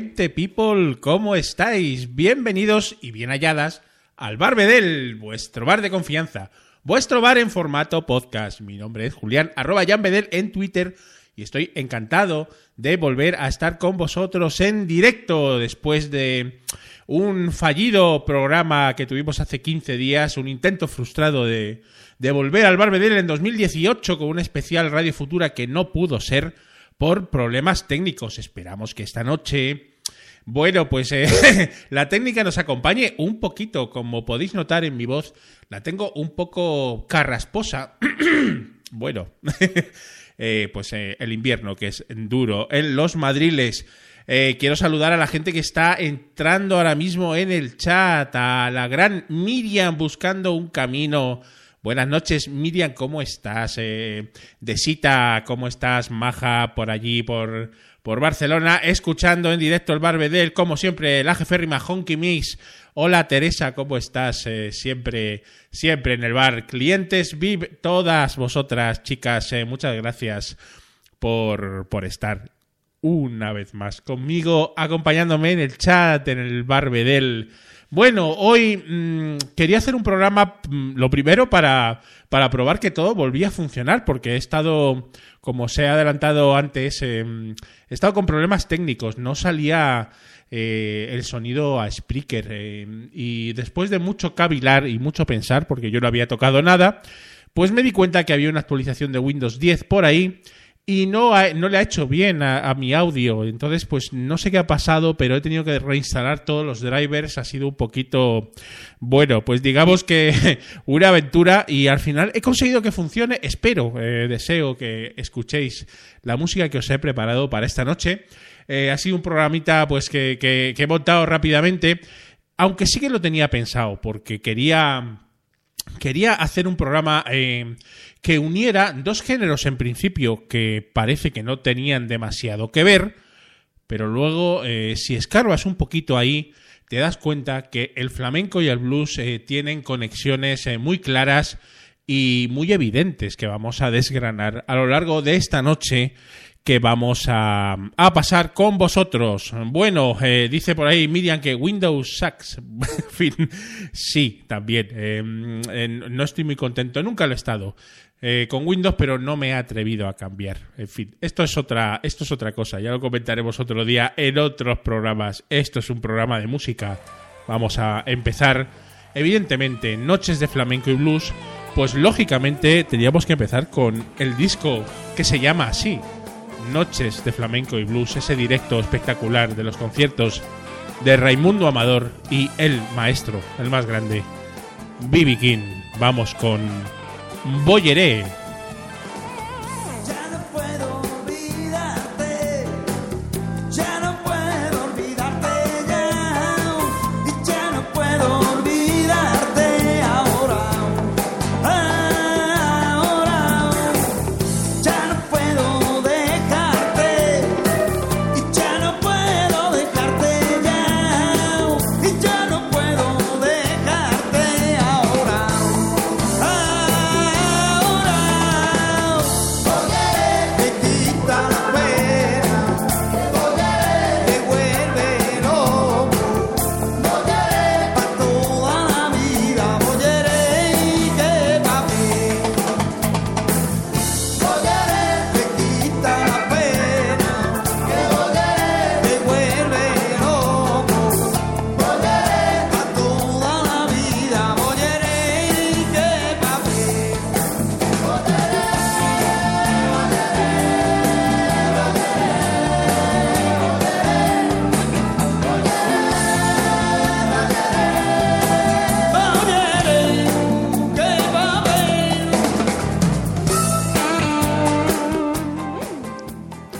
gente, people, ¿cómo estáis? Bienvenidos y bien halladas al Bar Bedel, vuestro bar de confianza, vuestro bar en formato podcast. Mi nombre es Julián, arroba Jan Bedel en Twitter y estoy encantado de volver a estar con vosotros en directo después de un fallido programa que tuvimos hace 15 días, un intento frustrado de, de volver al Bar Bedel en 2018 con un especial Radio Futura que no pudo ser por problemas técnicos. Esperamos que esta noche... Bueno, pues eh, la técnica nos acompañe un poquito, como podéis notar en mi voz, la tengo un poco carrasposa. bueno, eh, pues eh, el invierno, que es duro, en los madriles. quiero saludar a la gente que está entrando ahora mismo en el chat, a la gran Miriam buscando un camino Buenas noches, Miriam, ¿cómo estás? Eh, Desita, ¿cómo estás? Maja, por allí, por, por Barcelona, escuchando en directo el Barbedel, como siempre, la jeférrima Honky Mix. Hola Teresa, ¿cómo estás? Eh, siempre, siempre en el bar. Clientes VIP, todas vosotras, chicas, eh, muchas gracias por, por estar una vez más conmigo, acompañándome en el chat, en el Barbedel. Bueno, hoy mm, quería hacer un programa, mm, lo primero, para, para probar que todo volvía a funcionar, porque he estado, como se ha adelantado antes, em, he estado con problemas técnicos, no salía eh, el sonido a Spreaker. Em, y después de mucho cavilar y mucho pensar, porque yo no había tocado nada, pues me di cuenta que había una actualización de Windows 10 por ahí y no, no le ha hecho bien a, mi audio. Entonces, pues no sé qué ha pasado, pero he tenido que reinstalar todos los drivers. Ha sido un poquito, bueno, pues digamos que una aventura y al final he conseguido que funcione. Espero, eh, deseo que escuchéis la música que os he preparado para esta noche. Eh, ha sido un programita pues que, que, he montado rápidamente, aunque sí que lo tenía pensado, porque quería quería hacer un programa eh, que uniera dos géneros en principio que parece que no tenían demasiado que ver, pero luego eh, si escarbas un poquito ahí te das cuenta que el flamenco y el blues eh, tienen conexiones muy claras y muy evidentes que vamos a desgranar a lo largo de esta noche que vamos a, a pasar con vosotros. Bueno, eh, dice por ahí Miriam que Windows sucks. sí, también. Eh, no estoy muy contento, nunca lo he estado. Eh, con Windows, pero no me he atrevido a cambiar. En fin, esto es otra, esto es otra cosa. Ya lo comentaremos otro día en otros programas. Esto es un programa de música. Vamos a empezar, evidentemente, Noches de Flamenco y Blues. Pues lógicamente tendríamos que empezar con el disco que se llama así, noches de flamenco y blues, ese directo espectacular de los conciertos de Raimundo Amador y el maestro, el más grande, Bibi King. Vamos con Boyeré.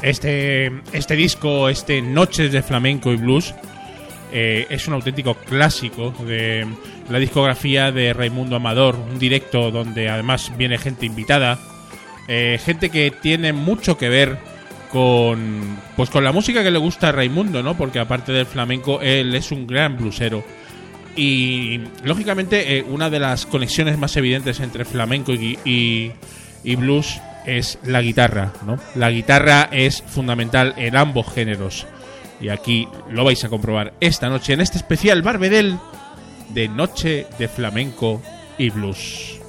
Este, este disco, este Noches de Flamenco y Blues, eh, es un auténtico clásico de la discografía de Raimundo Amador, un directo donde además viene gente invitada, eh, gente que tiene mucho que ver con pues con la música que le gusta a Raimundo, ¿no? Porque aparte del flamenco, él es un gran bluesero. Y lógicamente, eh, una de las conexiones más evidentes entre flamenco y, y blues es la guitarra, ¿no? La guitarra es fundamental en ambos géneros. Y aquí lo vais a comprobar esta noche en este especial Barbedel de Noche de Flamenco y Blues.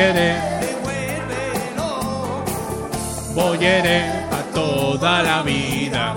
Boyere, devuélvelo. boyere, a toda la vida.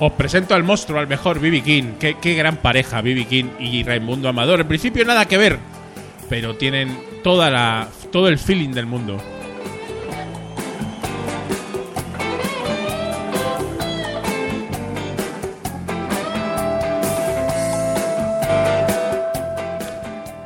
Os presento al monstruo, al mejor Bibi King. Qué, qué gran pareja, Bibi King y Raimundo Amador. En principio nada que ver, pero tienen toda la, todo el feeling del mundo.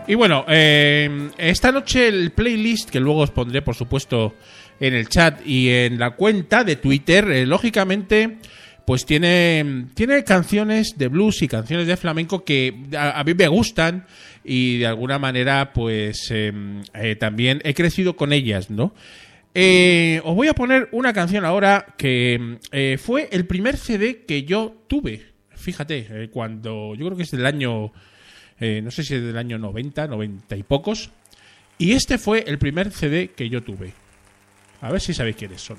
Y bueno, eh, esta noche el playlist, que luego os pondré por supuesto en el chat y en la cuenta de Twitter, eh, lógicamente, pues tiene, tiene canciones de blues y canciones de flamenco que a, mí me gustan y de alguna manera pues eh, eh, también he crecido con ellas, ¿no? Eh, os voy a poner una canción ahora que eh, fue el primer CD que yo tuve. Fíjate, cuando yo creo que es del año no sé si es del año 90, 90 y pocos. Y este fue el primer CD que yo tuve. A ver si sabéis quiénes son.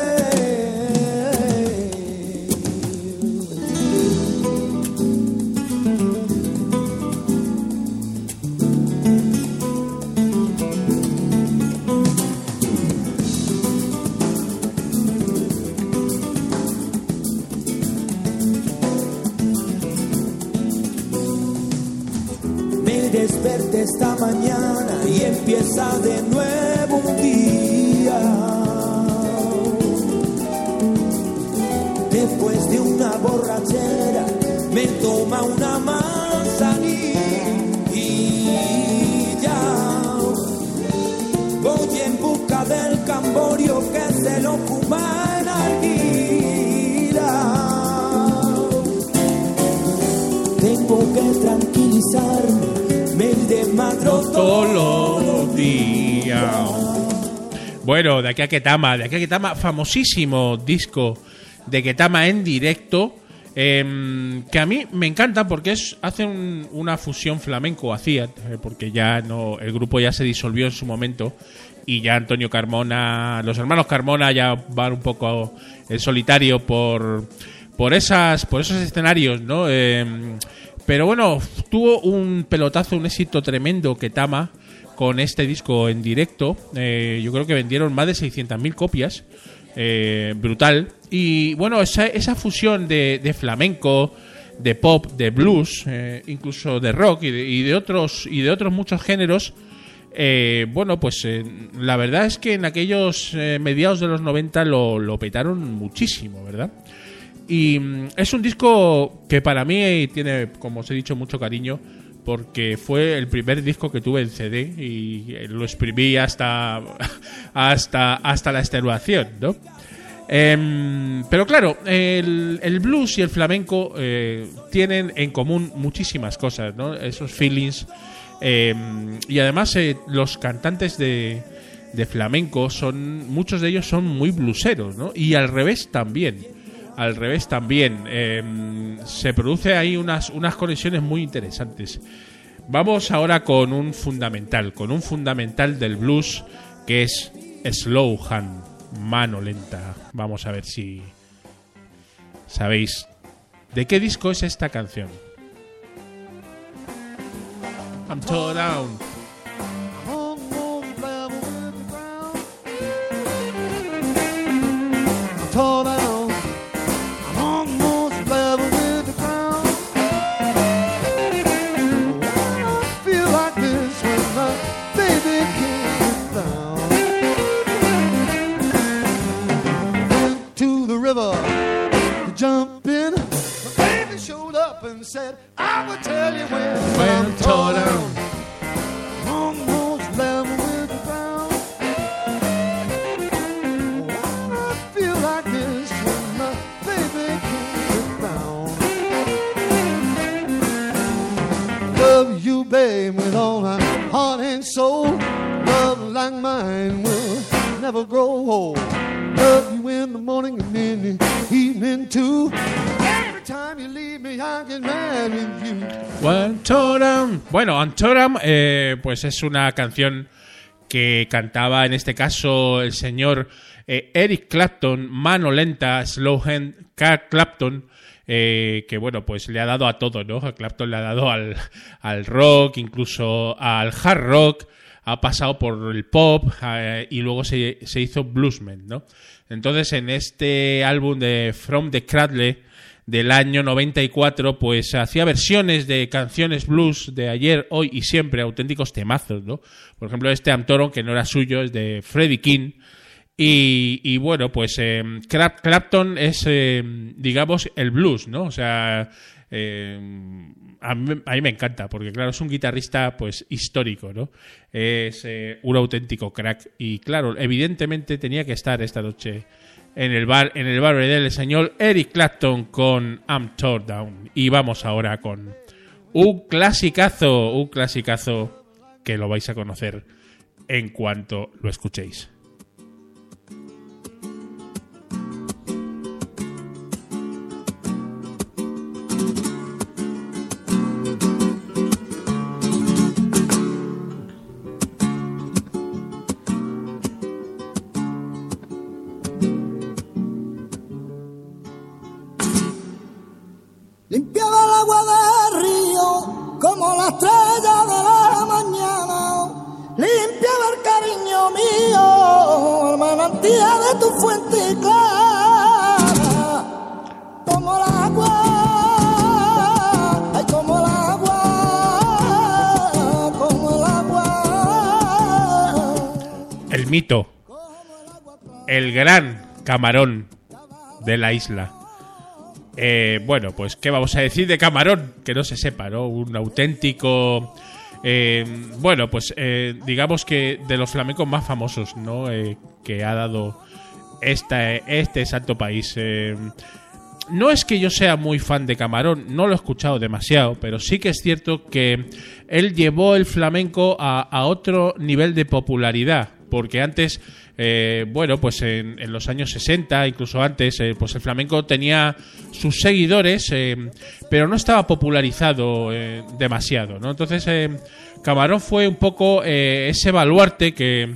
Esta mañana y empieza de nuevo un día. Después de una borrachera me toma una Todos los días. Bueno, de aquí a Ketama, de aquí a Ketama, famosísimo disco de Ketama en directo. em, que a mí me encanta porque es una fusión flamenco hacía eh, porque ya no el grupo ya se disolvió en su momento y ya Antonio Carmona los hermanos Carmona ya van un poco en solitario por por esas por esos escenarios no Em, pero bueno tuvo un pelotazo un éxito tremendo Ketama con este disco en directo. Eh, yo creo que vendieron más de 600.000 copias. Eh, brutal. Y bueno, esa, fusión de, flamenco, de pop, de blues, eh, incluso de rock y de, y de otros y de otros muchos géneros. eh, bueno, pues eh, la verdad es que en aquellos mediados de los 90 lo, lo petaron muchísimo, ¿verdad? Y mm, es un disco que para mí tiene, como os he dicho, mucho cariño, porque fue el primer disco que tuve en CD y eh, lo exprimí hasta hasta hasta la extenuación, ¿no? Em, pero claro, el, blues y el flamenco eh, tienen en común muchísimas cosas, ¿no? Esos feelings. Em, y además eh, los cantantes de, de, flamenco son, muchos de ellos son muy blueseros, ¿no? Y al revés también. Al revés también. Em, se produce ahí unas, unas conexiones muy interesantes. Vamos ahora con un fundamental, con un fundamental del blues que es Slow Hand mano lenta. Vamos a ver si sabéis de qué disco es esta canción. I'm tore down. Said I would tell you when, when I'm tore down. Almost level with the ground. Oh, I feel like this when my baby around. Love you, babe, with all my heart and soul. Love like mine will never grow old. Bueno, Antoram, eh, pues es una canción que cantaba en este caso el señor eh, Eric Clapton, mano lenta, slow hand, Clapton. Eh, que bueno, pues le ha dado a todo, ¿no? Clapton le ha dado al, al rock, incluso al hard rock, ha pasado por el pop y luego se, se, hizo bluesman, ¿no? Entonces en este álbum de From the Cradle del año 94, pues hacía versiones de canciones blues de ayer, hoy y siempre, auténticos temazos, ¿no? Por ejemplo, este Amtoron, que no era suyo, es de Freddie King. Y, bueno, pues eh, Clapton es, eh, digamos, el blues, ¿no? O sea, eh, a, mí, me encanta, porque claro, es un guitarrista pues histórico, ¿no? Es un auténtico crack. Y claro, evidentemente tenía que estar esta noche en el bar en el bar del señor Eric Clapton con I'm Tore Down. Y vamos ahora con un clasicazo, un clasicazo que lo vais a conocer en cuanto lo escuchéis. Mito, el gran camarón de la isla. Eh, bueno, pues qué vamos a decir de camarón, que no se sepa, ¿no? Un auténtico... Eh, bueno, pues eh, digamos que de los flamencos más famosos, ¿no? que ha dado este santo país. no es que yo sea muy fan de Camarón, no lo he escuchado demasiado, pero sí que es cierto que él llevó el flamenco a otro nivel de popularidad porque antes, eh, bueno, pues en, los años 60, incluso antes, eh, pues el flamenco tenía sus seguidores, eh, pero no estaba popularizado demasiado, ¿no? Entonces, Camarón fue un poco ese baluarte que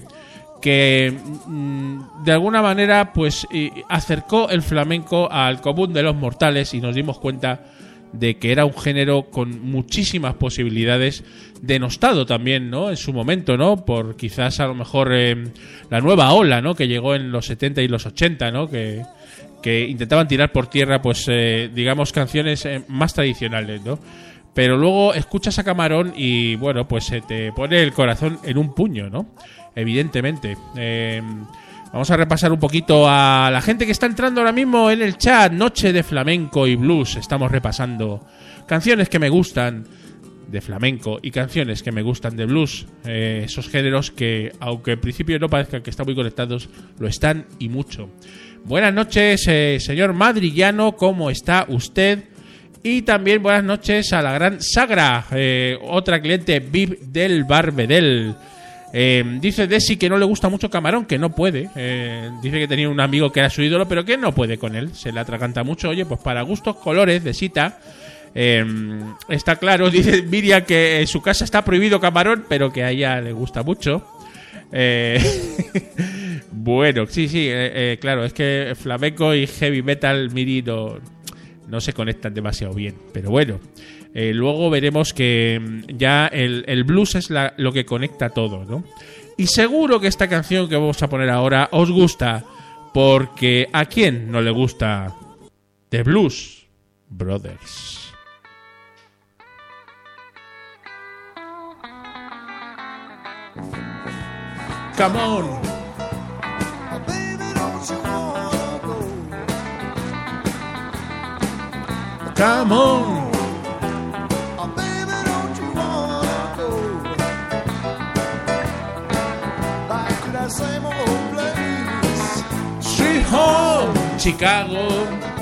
que mm, de alguna manera pues acercó el flamenco al común de los mortales y nos dimos cuenta de que era un género con muchísimas posibilidades denostado también, ¿no? En su momento, ¿no? Por quizás a lo mejor eh, la nueva ola, ¿no? Que llegó en los 70 y los 80, ¿no? Que, que intentaban tirar por tierra, pues, eh, digamos, canciones eh, más tradicionales, ¿no? Pero luego escuchas a Camarón y, bueno, pues se te pone el corazón en un puño, ¿no? Evidentemente. Vamos a repasar un poquito a la gente que está entrando ahora mismo en el chat. Noche de flamenco y blues. Estamos repasando canciones que me gustan de flamenco y canciones que me gustan de blues, eh, esos géneros que, aunque en principio no parezcan que están muy conectados, lo están y mucho. Buenas noches, eh, señor Madrillano, ¿cómo está usted? Y también buenas noches a la gran Sagra, eh, otra cliente VIP del Barbedel. Eh, dice Desi que no le gusta mucho Camarón, que no puede. Eh, dice que tenía un amigo que era su ídolo, pero que no puede con él. Se le atraganta mucho. Oye, pues para gustos, colores, Desita. Eh, está claro, dice Miriam que en su casa está prohibido Camarón, pero que a ella le gusta mucho. Eh, bueno, sí, sí, eh, claro, es que flamenco y heavy metal, Miri, no se conectan demasiado bien. Pero bueno, eh, luego veremos que mm, ya el, el blues es la- lo que conecta todo, ¿no? Y seguro que esta canción que vamos a poner ahora os gusta, porque ¿a quién no le gusta The Blues Brothers? Come on. Come on. Chicago.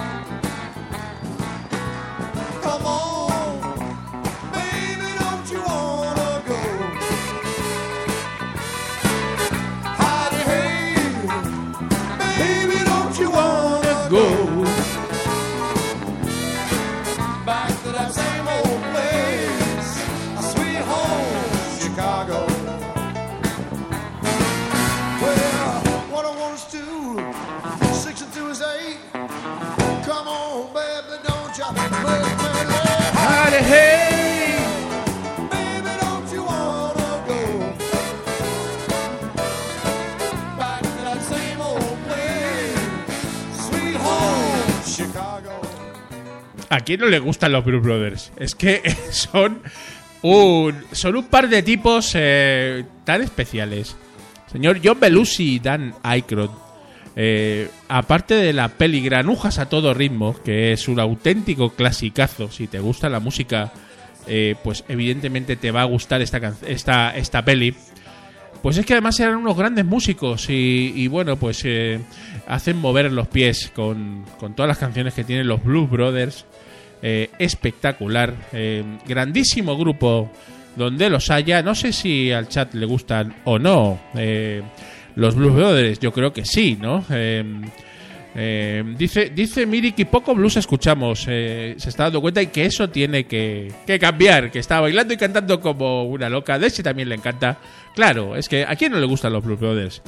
¿A quién no le gustan los Blues Brothers? Es que son un, son un par de tipos eh, tan especiales. Señor John Belushi y Dan Aykroyd. Eh, aparte de la peli Granujas a todo ritmo, que es un auténtico clasicazo, si te gusta la música, eh, pues evidentemente te va a gustar esta, esta, esta peli. Pues es que además eran unos grandes músicos y, bueno, pues eh, hacen mover los pies con, con todas las canciones que tienen los Blues Brothers. Eh, espectacular, grandísimo grupo donde los haya. No sé si al chat le gustan o no los Blues Brothers, yo creo que sí, ¿no? Eh, eh, dice, dice Miri que poco blues escuchamos. eh, se está dando cuenta y que eso tiene que, que cambiar. Que está bailando y cantando como una loca. De ese también le encanta. Claro, es que a quién no le gustan los Blues Brothers.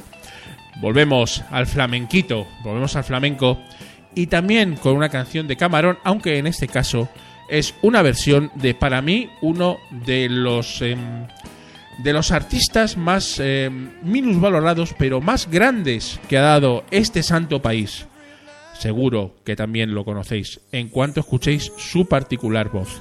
Volvemos al flamenquito, volvemos al flamenco y también con una canción de Camarón, aunque en este caso es una versión de para mí uno de los em, de los artistas más em, minusvalorados pero más grandes que ha dado este santo país. Seguro que también lo conocéis en cuanto escuchéis su particular voz.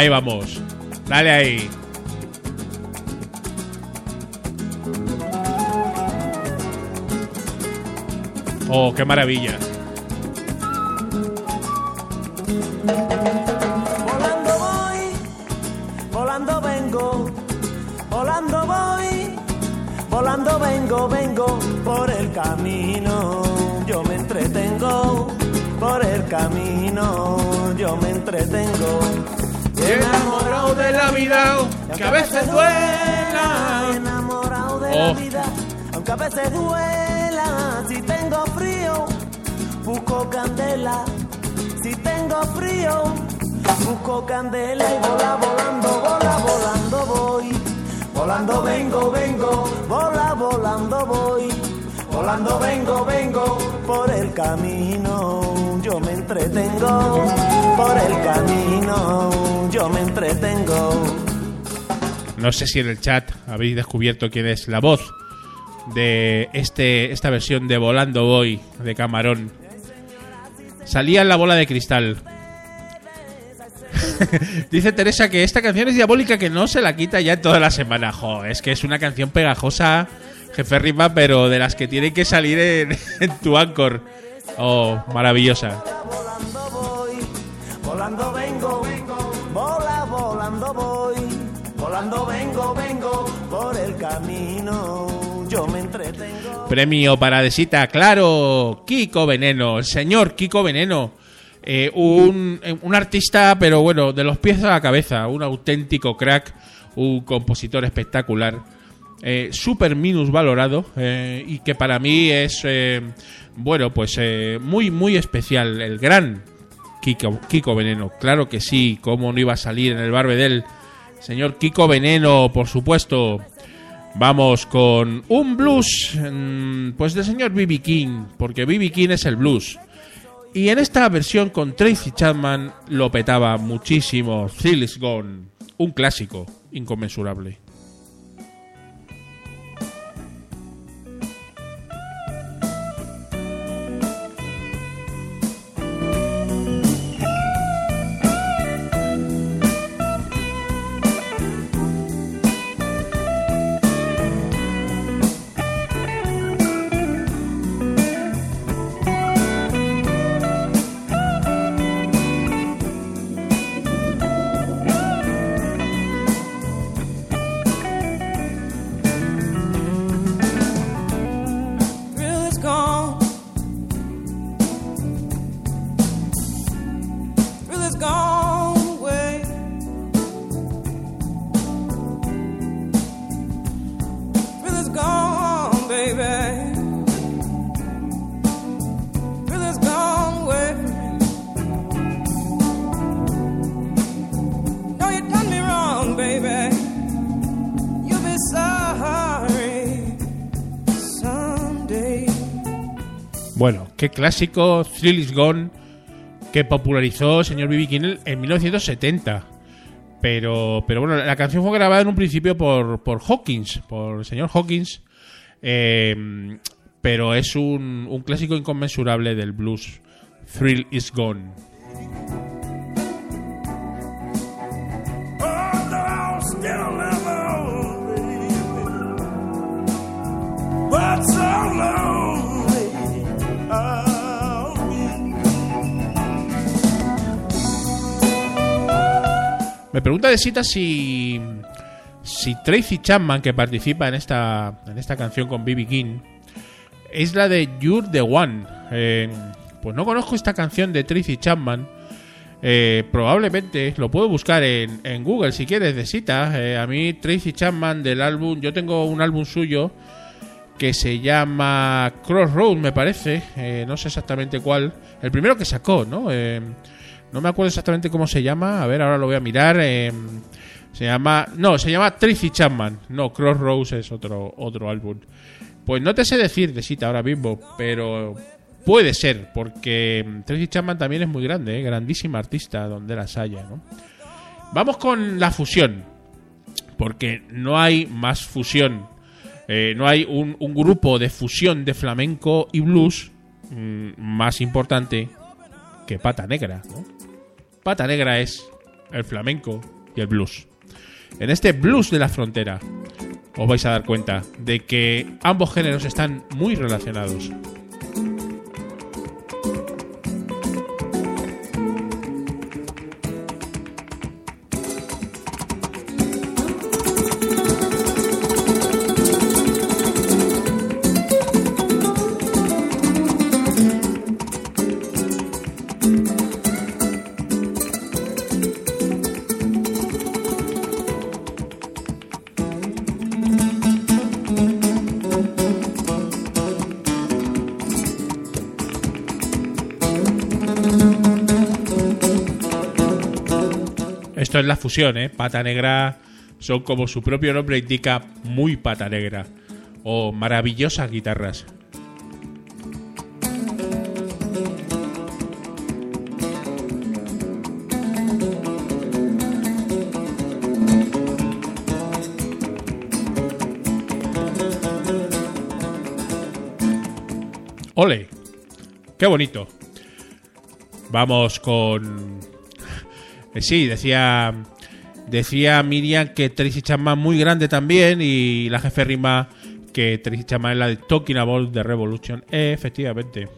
Ahí vamos. Dale ahí. Oh, qué maravilla. Veces duela. Si tengo frío, busco candela. Si tengo frío, busco candela y vola volando, vola volando voy. Volando vengo, vengo, vola volando voy. volando vengo, vengo por el camino. Yo me entretengo por el camino. Yo me entretengo. No sé si en el chat habéis descubierto quién es la voz de este, esta versión de Volando Voy de Camarón. Salía en la bola de cristal. Dice Teresa que esta canción es diabólica que no se la quita ya toda la semana. Es que es una canción pegajosa, jefe rima, pero de las que tienen que salir en, en tu Anchor. Oh, maravillosa. Premio para Desita, claro, Kiko Veneno, el señor Kiko Veneno. Eh, un, eh, un artista, pero bueno, de los pies a la cabeza, un auténtico crack, un compositor espectacular, eh, súper minusvalorado eh, y que para mí es, bueno, pues muy, muy especial, el gran Kiko, Kiko Veneno. Claro que sí, cómo no iba a salir en el Barbedel. Señor Kiko Veneno, por supuesto. Vamos con un blues, mm, pues del señor B.B. King, porque B.B. King es el blues. Y en esta versión con Tracy Chapman lo petaba muchísimo. Thrill Gone, un clásico inconmensurable. Qué clásico, Thrill is Gone, que popularizó señor B.B. King en 1970. Pero, pero bueno, la canción fue grabada en un principio por, por Hawkins, por el señor Hawkins. eh, pero es un, un clásico inconmensurable del blues. Thrill is Gone. Me pregunta de cita si, si Tracy Chapman, que participa en esta, en esta canción con B.B. King, es la de You're the One. Eh, pues no conozco esta canción de Tracy Chapman. Eh, probablemente lo puedo buscar en, en Google si quieres de cita. Eh, a mí Tracy Chapman del álbum, yo tengo un álbum suyo que se llama Crossroad, me parece. No sé exactamente cuál. El primero que sacó, ¿no? No me acuerdo exactamente cómo se llama. A ver, ahora lo voy a mirar. Eh, se llama. No, se llama Tracy Chapman. No, Crossroads es otro, otro álbum. Pues no te sé decir de cita ahora mismo, pero puede ser, porque mm, Tracy Chapman también es muy grande, ¿eh? grandísima artista donde las haya, ¿no? Vamos con la fusión, porque no hay más fusión. Eh, no hay un, un grupo de fusión de flamenco y blues mm, más importante que Pata Negra. ¿no? Pata Negra es el flamenco y el blues. En este blues de la frontera os vais a dar cuenta de que ambos géneros están muy relacionados. es la fusión, ¿eh? Pata Negra son como su propio nombre indica, muy pata negra. O maravillosas guitarras. Ole, qué bonito. Vamos con eh, sí, decía... Decía Miriam que Tracy Chapman muy grande también y la jefe rima que Tracy Chapman es la de Talking About the Revolution. Efectivamente.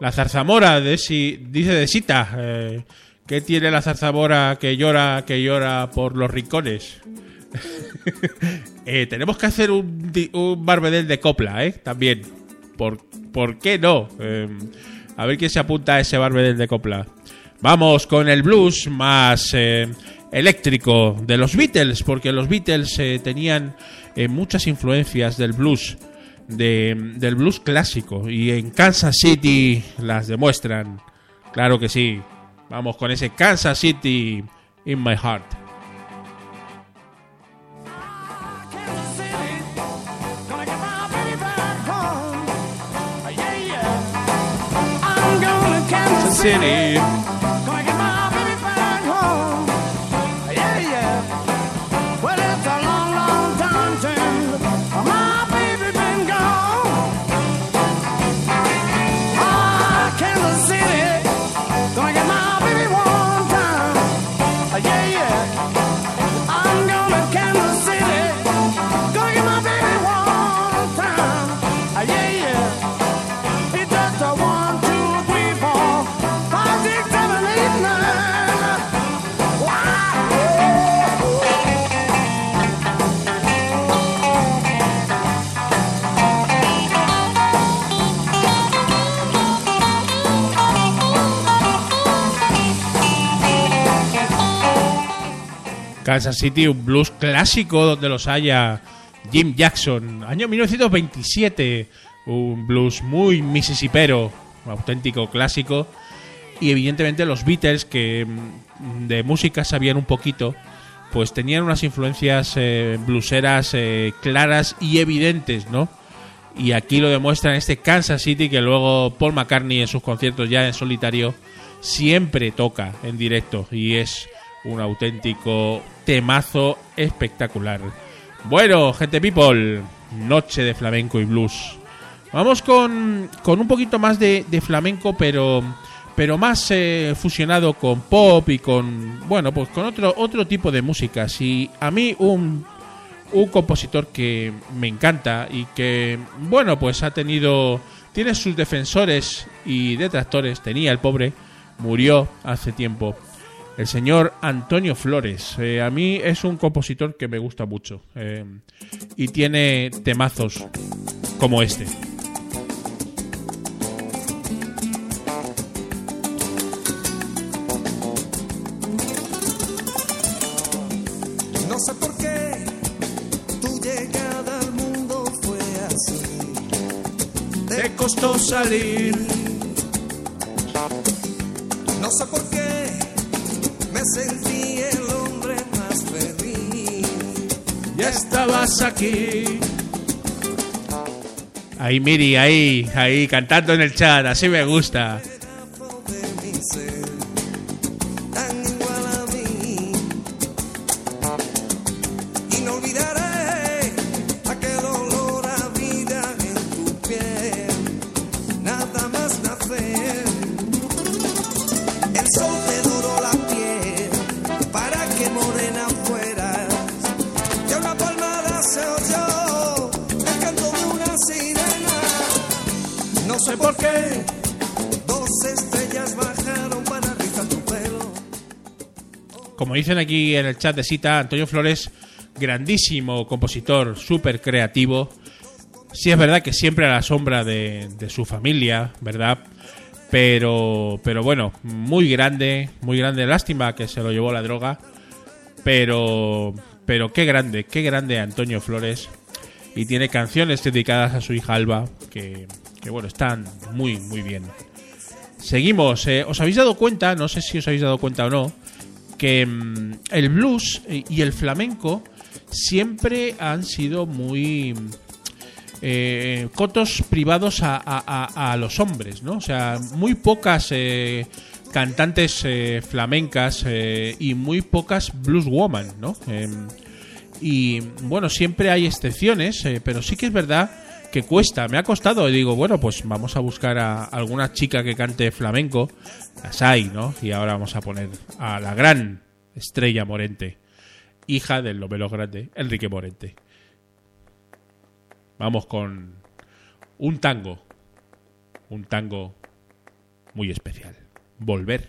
La zarzamora de si, dice de Sita. Eh, ¿Qué tiene la zarzamora que llora, que por los rincones? Eh, tenemos que hacer un, un barbedel de copla, ¿eh? También. ¿Por, por qué no? A ver quién se apunta a ese barbedel de copla. Vamos con el blues más eh, eléctrico de los Beatles, porque los Beatles eh, tenían eh, muchas influencias del blues, de- del blues clásico, y en Kansas City las demuestran. Claro que sí. Vamos con ese Kansas City in my heart. City, Kansas City, un blues clásico donde los haya Jim Jackson, año 1927, un blues muy mississipero, un auténtico clásico, y evidentemente los Beatles, que mm, de música sabían un poquito, pues tenían unas influencias eh, blueseras eh, claras y evidentes, ¿no? Y aquí lo demuestra este Kansas City que luego Paul McCartney en sus conciertos ya en solitario siempre toca en directo y es un auténtico temazo espectacular. Bueno, gente people, noche de flamenco y blues. Vamos con, con un poquito más de, de flamenco, pero, pero más eh, fusionado con pop y con, bueno, pues con otro, otro tipo de músicas. Y a mí un, un compositor que me encanta y que, bueno, pues ha tenido, tiene sus defensores y detractores, tenía el pobre, murió hace tiempo. El señor Antonio Flores. Eh, a mí es un compositor que me gusta mucho. eh, y tiene temazos como este. No sé por qué tu llegada al mundo fue así. Te costó salir. Aquí. Ahí, Miri, ahí, ahí, cantando en el chat. Así me gusta. Aquí en el chat de cita, Antonio Flores, grandísimo compositor, súper creativo. Sí es verdad que siempre a la sombra de, su familia, ¿verdad? Pero, pero bueno, muy grande, muy grande. Lástima que se lo llevó la droga. Pero, pero qué grande, qué grande Antonio Flores. Y tiene canciones dedicadas a su hija Alba, que, que bueno, están muy, muy bien. Seguimos. eh, ¿Os habéis dado cuenta? No sé si os habéis dado cuenta o no. Que mm, el blues y el flamenco siempre han sido muy eh, cotos privados a, los hombres, ¿no? O sea, muy pocas eh, cantantes eh, flamencas y muy pocas blues woman, ¿no? Em, y bueno, siempre hay excepciones, pero sí que es verdad que cuesta, me ha costado. Y digo, bueno, pues vamos a buscar a alguna chica que cante flamenco. Las hay, ¿no? Y ahora vamos a poner a la gran Estrella Morente, hija del novelo grande, Enrique Morente. Vamos con un tango. Un tango muy especial. Volver.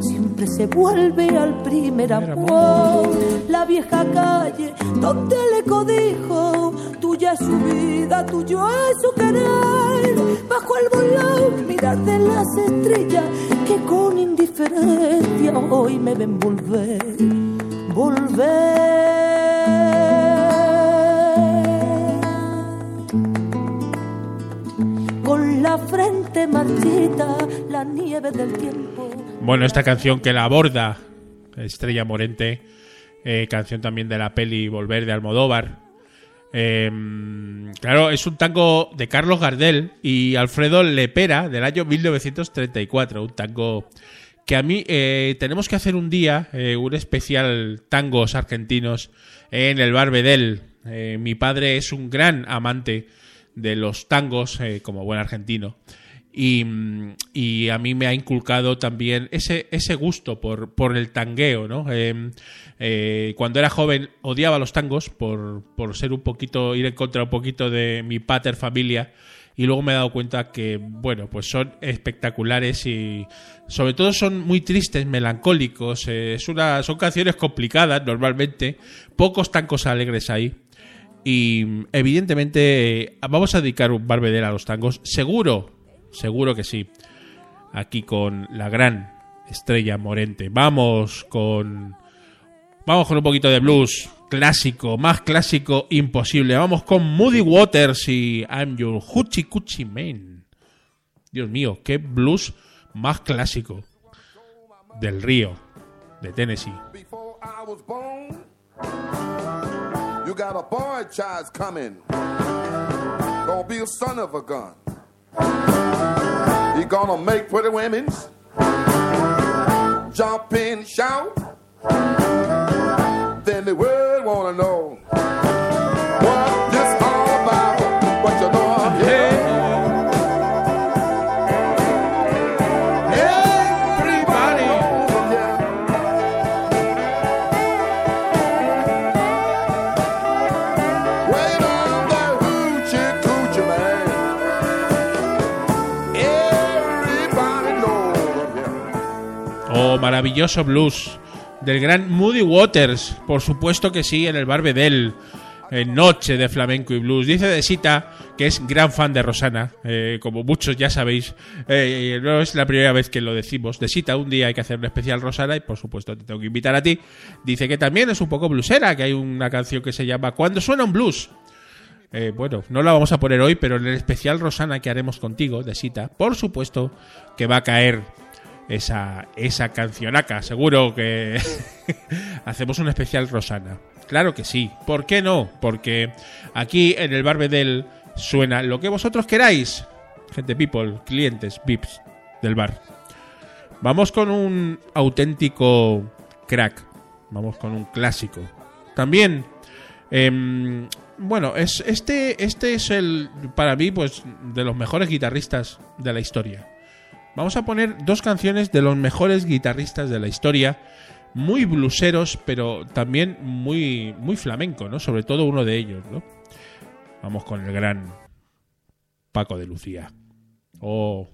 siempre se vuelve al primer amor. La vieja calle donde le codijo, tuya es su vida, tuyo es su querer. Bajo el volón, mirar de las estrellas que con indiferencia hoy me ven volver, volver. Con la frente marchita, la nieve del tiempo. Bueno, esta canción que la aborda Estrella Morente, eh, canción también de la peli Volver de Almodóvar. Eh, claro, es un tango de Carlos Gardel y Alfredo Lepera del año 1934, un tango que a mí eh, tenemos que hacer un día eh, un especial tangos argentinos en el Barbedel. Eh, mi padre es un gran amante de los tangos como buen argentino. Y, mm, y a mí me ha inculcado también ese, ese gusto por, por el tangueo, ¿no? Eh, eh, cuando era joven odiaba los tangos por, por ser un poquito, ir en contra un poquito de mi pater familia. Y luego me he dado cuenta que, bueno, pues son espectaculares y sobre todo son muy tristes, melancólicos. eh, es una, son canciones complicadas normalmente, pocos tangos alegres ahí. Y mm, evidentemente eh, vamos a dedicar un barbedel a los tangos. Seguro, seguro que sí. Aquí con la gran estrella Morente. Vamos con. Vamos con un poquito de blues clásico, más clásico imposible. Vamos con Moody Waters y I'm Your Hoochie Coochie Man. Dios mío, qué blues más clásico del río de Tennessee. You got a boy child coming. Gonna be a son of a gun. He gonna make pretty women's jump and shout. Maravilloso blues del gran Moody Waters. Por supuesto que sí, en el Barbedel. En Noche de Flamenco y Blues. Dice de Sita que es gran fan de Rosana. eh, como muchos ya sabéis. eh, no es la primera vez que lo decimos. De Sita, un día hay que hacer un especial Rosana y por supuesto te tengo que invitar a ti. Dice que también es un poco bluesera, que hay una canción que se llama Cuando suena un blues. Eh, bueno, no la vamos a poner hoy, pero en el especial Rosana que haremos contigo, de Sita, por supuesto que va a caer esa, esa cancionaca. Seguro que hacemos un especial Rosana. Claro que sí. ¿Por qué no? Porque aquí en el Barbedel suena lo que vosotros queráis. Gente people, clientes, VIPs del bar. Vamos con un auténtico crack. Vamos con un clásico. También Em, bueno, es, este, este es el, para mí, pues, de los mejores guitarristas de la historia. Vamos a poner dos canciones de los mejores guitarristas de la historia, muy bluseros, pero también muy, muy flamenco, ¿no? Sobre todo uno de ellos, ¿no? Vamos con el gran Paco de Lucía. Oh.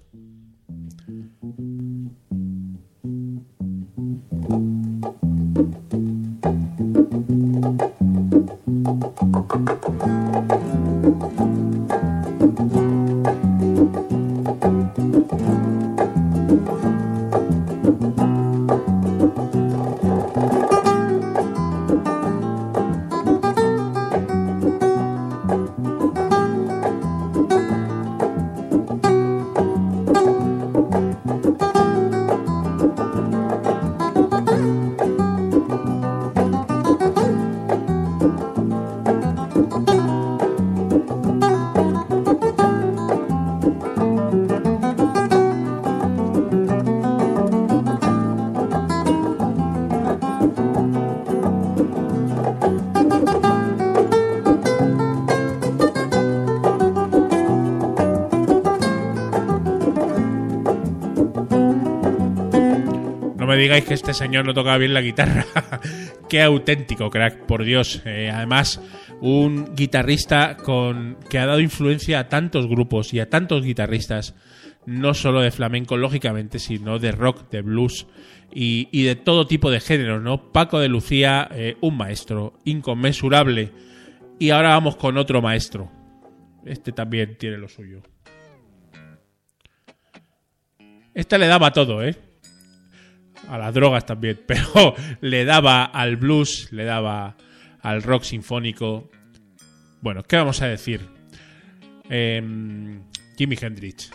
Digáis que este señor no tocaba bien la guitarra. Qué auténtico, crack, por Dios. Eh, además, un guitarrista con que ha dado influencia a tantos grupos y a tantos guitarristas, no solo de flamenco, lógicamente, sino de rock, de blues y, de todo tipo de géneros, ¿no? Paco de Lucía, eh, un maestro inconmensurable. Y ahora vamos con otro maestro. Este también tiene lo suyo. Este le daba todo, ¿eh? A las drogas también, pero le daba al blues, le daba al rock sinfónico. Bueno, ¿qué vamos a decir? Em, Jimi Hendrix.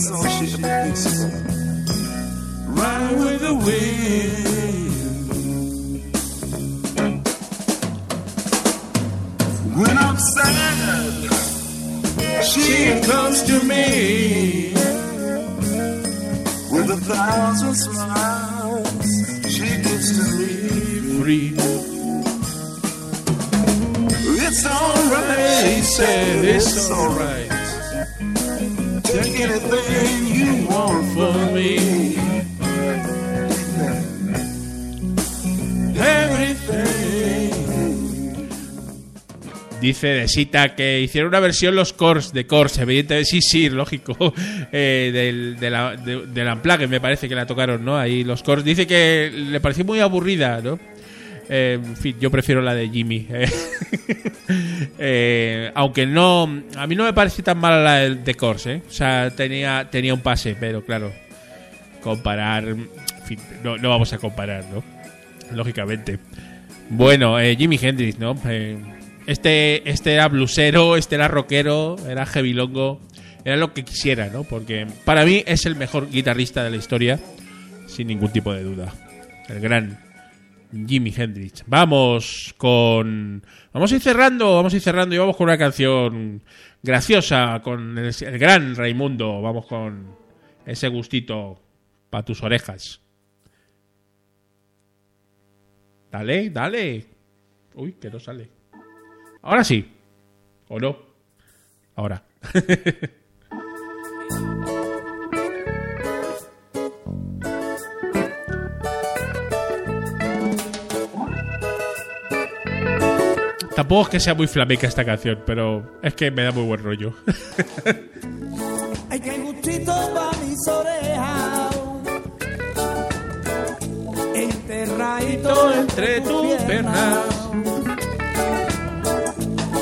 That's all she thinks. Running with the wind. When I'm sad, she comes to me with a thousand smiles. She gives to me free. It's alright, he said, it's alright. Take anything you want from me. Everything. Dice de Sita que hicieron una versión los Cors de Cors, evidentemente, sí, sí, lógico, eh, del, de la, de, del Unplugged, me parece que la tocaron, ¿no? Ahí los Cors. Dice que le pareció muy aburrida, ¿no? Eh, en fin, yo prefiero la de Jimmy. eh. Eh, aunque no, a mí no me parece tan mala la de, de Cors, ¿eh? O sea, tenía, tenía un pase, pero claro, comparar, en fin, no, no vamos a comparar, ¿no? Lógicamente. Bueno, Jimi Hendrix, ¿no? Este, este era blusero, este era rockero, era heavy longo, era lo que quisiera, ¿no? Porque para mí es el mejor guitarrista de la historia, sin ningún tipo de duda. El gran Jimi Hendrix. Vamos con. Vamos a ir cerrando, vamos a ir cerrando y vamos con una canción graciosa, con el, gran Raimundo. Vamos con ese gustito para tus orejas. Dale, dale. Uy, que no sale. Ahora sí. ¿O no? Ahora. Tampoco es que sea muy flamenca esta canción, pero es que me da muy buen rollo. Ay, qué gustito pa' mis orejas. Enterradito entre tus piernas.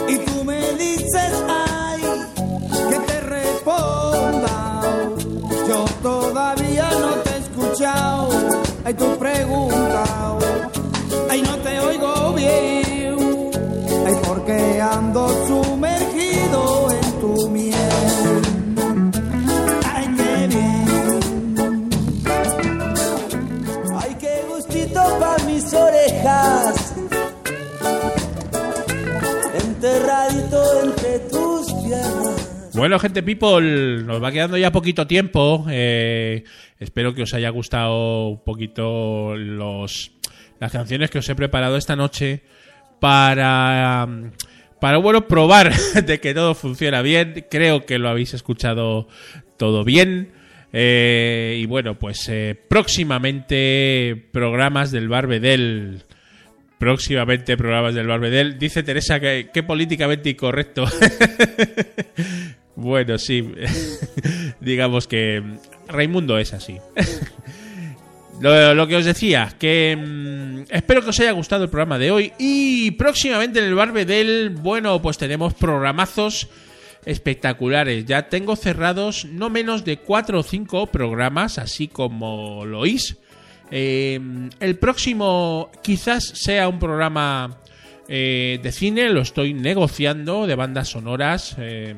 Y tú me dices, ay, que te responda. Yo todavía no te he escuchado. Ay, tu pregunta. Ay, no te oigo bien. Ay, porque ando sumergido en tu miel. Ay, qué bien. Ay, qué gustito pa' mis orejas. Enterradito entre tus piernas. Bueno, gente people, nos va quedando ya poquito tiempo. Eh, espero que os haya gustado un poquito los, las canciones que os he preparado esta noche para, um, para bueno, probar de que todo funciona bien. Creo que lo habéis escuchado todo bien. Eh, y bueno, pues eh, próximamente programas del Barbedel. Próximamente programas del Barbedel. Dice Teresa que, que políticamente incorrecto. bueno, sí. Digamos que Raimundo es así. Lo, que os decía, que mm, espero que os haya gustado el programa de hoy y próximamente en el Barbedel, bueno, pues tenemos programazos espectaculares. Ya tengo cerrados no menos de 4 o 5 programas, así como lo oís. Eh, el próximo quizás sea un programa Eh, de cine lo estoy negociando, de bandas sonoras. eh,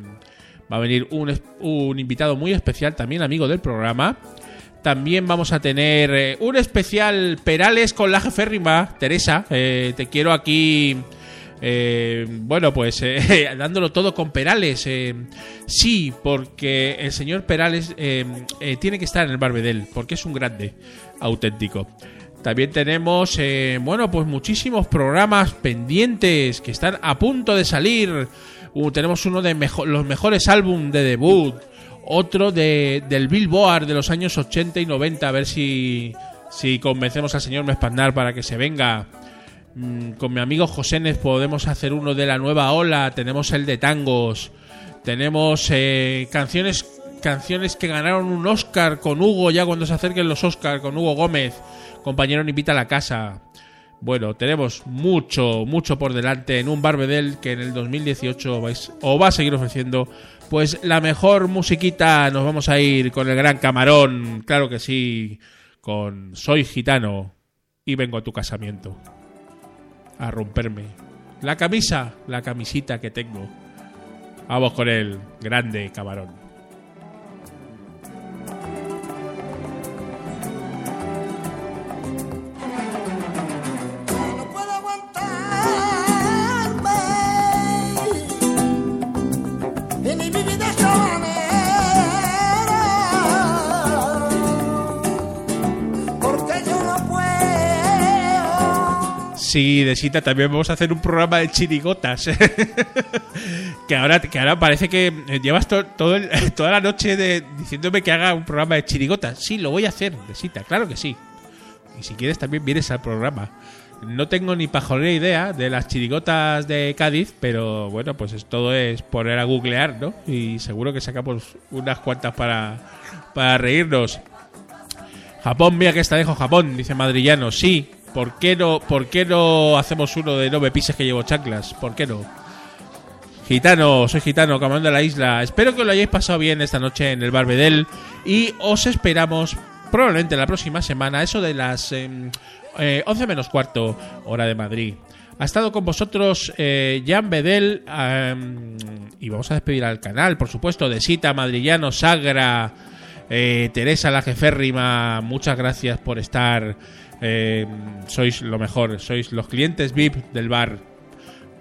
va a venir un, un invitado muy especial, también amigo del programa. También vamos a tener eh, un especial Perales con la jeférrima, Teresa. eh, te quiero aquí. eh, bueno, pues dándolo todo con Perales. sí, porque el señor Perales tiene que estar en el Barbedel, porque es un grande auténtico. También tenemos, bueno, pues muchísimos programas pendientes que están a punto de salir. Uh, tenemos uno de los mejores álbumes de debut, otro de, del Billboard de los años 80 y 90, a ver si, si convencemos al señor Mespandar para que se venga. Mm, con mi amigo Josénez podemos hacer uno de la nueva ola, tenemos el de tangos, tenemos eh, canciones canciones que ganaron un Oscar con Hugo ya cuando se acerquen los Oscar con Hugo Gómez, compañero invita a la casa. Bueno, tenemos mucho, mucho por delante en un Barbedel que en el 2018 vais, o va a seguir ofreciendo pues la mejor musiquita. Nos vamos a ir con el gran camarón, claro que sí, con Soy gitano y vengo a tu casamiento a romperme la camisa, la camisita que tengo. Vamos con el grande camarón. Sí, de cita también vamos a hacer un programa de chirigotas. que ahora que ahora parece que eh, llevas to- toda la noche de, diciéndome que haga un programa de chirigotas. Sí, lo voy a hacer, de cita, claro que sí. Y si quieres también vienes al programa. No tengo ni pajolera idea de las chirigotas de Cádiz, pero bueno, pues es, todo es poner a googlear, ¿no? Y seguro que sacamos unas cuantas para, para reírnos. Japón, mira que está lejos Japón, dice Madrillano. Sí, ¿por qué no, por qué no hacemos uno de no me pises que llevo chanclas? ¿Por qué no? Gitano, soy gitano, comando de la isla. Espero que lo hayáis pasado bien esta noche en el Barbedel y os esperamos probablemente la próxima semana, eso de las em, eh, 11 menos cuarto, hora de Madrid. Ha estado con vosotros eh, Jan Bedel em, y vamos a despedir al canal, por supuesto, de Sita, Madrillano, Sagra, eh, Teresa la jeférrima, muchas gracias por estar. Eh, sois lo mejor, sois los clientes VIP del bar.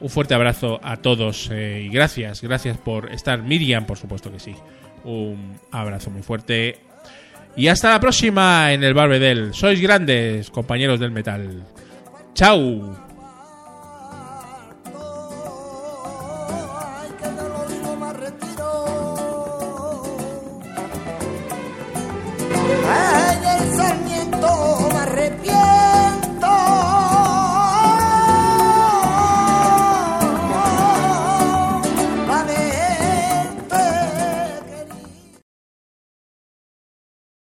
Un fuerte abrazo a todos eh, y gracias, gracias por estar. Miriam, por supuesto que sí. Un abrazo muy fuerte. Y hasta la próxima en el Barbedel. Sois grandes, compañeros del metal. Chao.